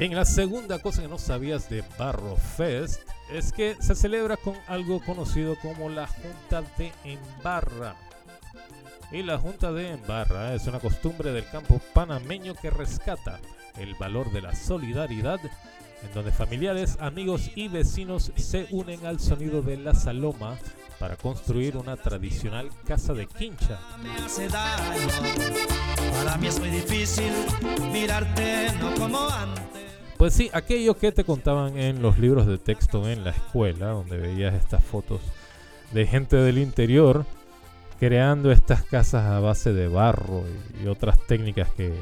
Bien, la segunda cosa que no sabías de Barro Fest es que se celebra con algo conocido como la Junta de Embarra. Y la Junta de Embarra es una costumbre del campo panameño que rescata el valor de la solidaridad, en donde familiares, amigos y vecinos se unen al sonido de la saloma para construir una tradicional casa de quincha. Para mí es muy difícil mirarte no como antes. Pues sí, aquello que te contaban en los libros de texto en la escuela, donde veías estas fotos de gente del interior creando estas casas a base de barro y, otras técnicas que,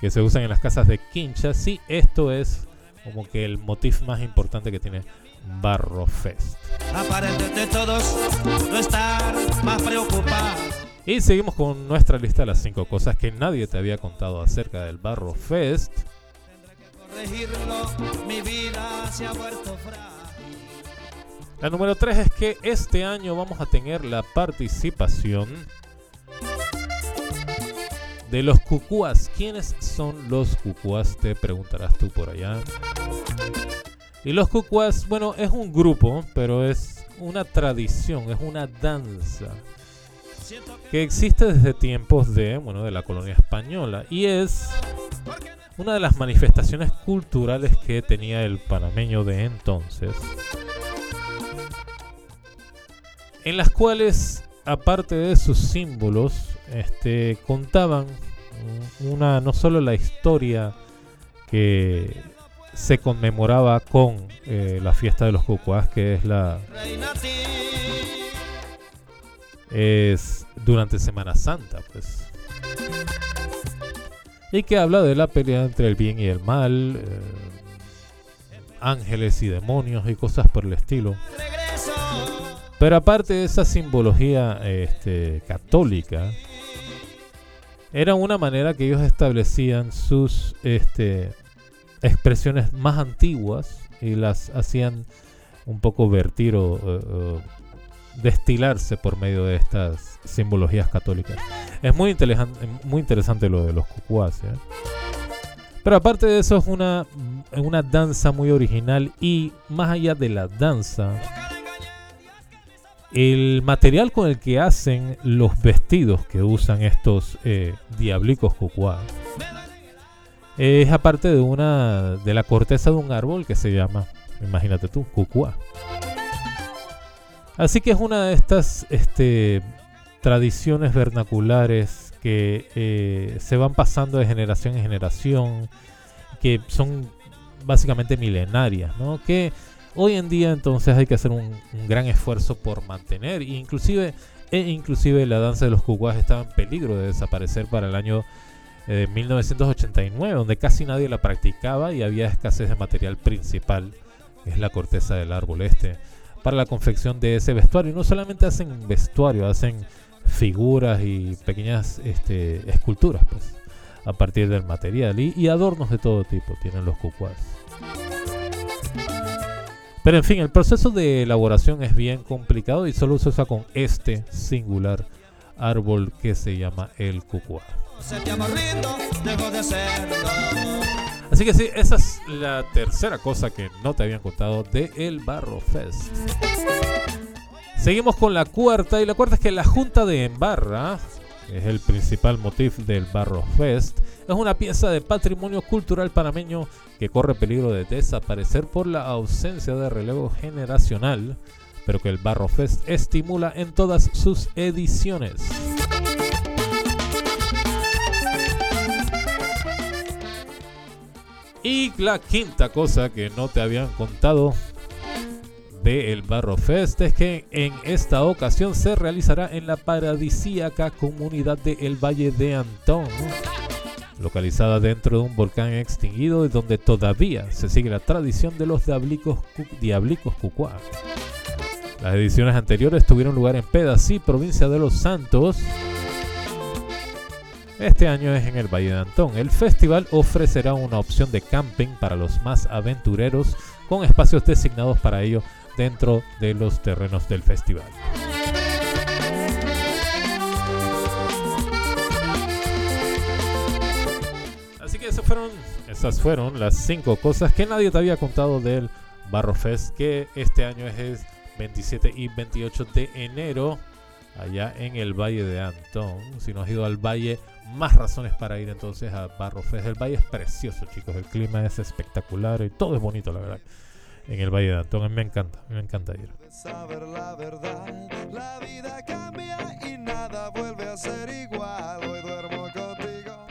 que se usan en las casas de quincha. Sí, esto es como que el motif más importante que tiene Barro Fest. Aparente todos no estar más preocupados. Y seguimos con nuestra lista de las 5 cosas que nadie te había contado acerca del Barro Fest La número 3 es que este año vamos a tener la participación de los cucuas. ¿Quiénes son los cucuas? Te preguntarás tú por allá. Y los cucuas, bueno, es un grupo, pero es una tradición, es una danza que existe desde tiempos de, bueno, de la colonia española y es una de las manifestaciones culturales que tenía el panameño de entonces, en las cuales, aparte de sus símbolos, este, contaban una no solo la historia que se conmemoraba con eh, la fiesta de los cucuás, que es la es durante Semana Santa, pues y que habla de la pelea entre el bien y el mal, eh, ángeles y demonios y cosas por el estilo. Pero aparte de esa simbología este, católica, era una manera que ellos establecían sus este, expresiones más antiguas y las hacían un poco vertir destilarse por medio de estas simbologías católicas. Es muy, muy interesante lo de los cucuás. ¿eh? Pero aparte de eso es una, una danza muy original y más allá de la danza, el material con el que hacen los vestidos que usan estos eh, diablicos cucuás es aparte de una de la corteza de un árbol que se llama, imagínate tú, cucuá. Así que es una de estas este, tradiciones vernaculares que eh, se van pasando de generación en generación, que son básicamente milenarias, ¿no? Que hoy en día entonces hay que hacer un, gran esfuerzo por mantener, e inclusive, e inclusive la danza de los cucuas estaba en peligro de desaparecer para el año 1989, eh, donde casi nadie la practicaba y había escasez de material principal, es la corteza del árbol este para la confección de ese vestuario. No solamente hacen vestuario, hacen figuras y pequeñas este, esculturas, pues, a partir del material. Y, adornos de todo tipo tienen los cucuas. Pero en fin, el proceso de elaboración es bien complicado y solo se usa con este singular árbol que se llama el cucuá. Así que sí, esa es la tercera cosa que no te habían contado de El Barro Fest. Seguimos con la cuarta y la cuarta es que la Junta de Embarra, que es el principal motif del Barro Fest, es una pieza de patrimonio cultural panameño que corre peligro de desaparecer por la ausencia de relevo generacional, pero que el Barro Fest estimula en todas sus ediciones. Y la quinta cosa que no te habían contado de el Barro Fest es que en esta ocasión se realizará en la paradisíaca comunidad de El Valle de Antón, localizada dentro de un volcán extinguido y donde todavía se sigue la tradición de los diablicos, diablicos cucuá. Las ediciones anteriores tuvieron lugar en Pedací, provincia de Los Santos, este año es en el Valle de Antón. El festival ofrecerá una opción de camping para los más aventureros con espacios designados para ello dentro de los terrenos del festival. Así que esas fueron las cinco cosas que nadie te había contado del Barro Fest, que este año es 27 y 28 de enero, allá en el Valle de Antón. Si no has ido al Valle, más razones para ir entonces a Barro Fest. El Valle es precioso, chicos. El clima es espectacular y todo es bonito, la verdad. En el Valle de Antón, a mí me encanta, me encanta ir. Saber la verdad, la vida cambia y nada vuelve a ser igual. Hoy duermo contigo.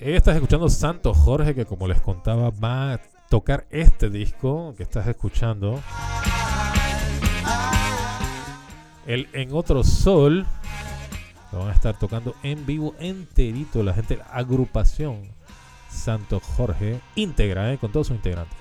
Estás escuchando Santo Jorge, que como les contaba, va a tocar este disco que estás escuchando. El En Otro Sol. Lo van a estar tocando en vivo enterito. La gente, la agrupación Santo Jorge íntegra, eh, con todos sus integrantes.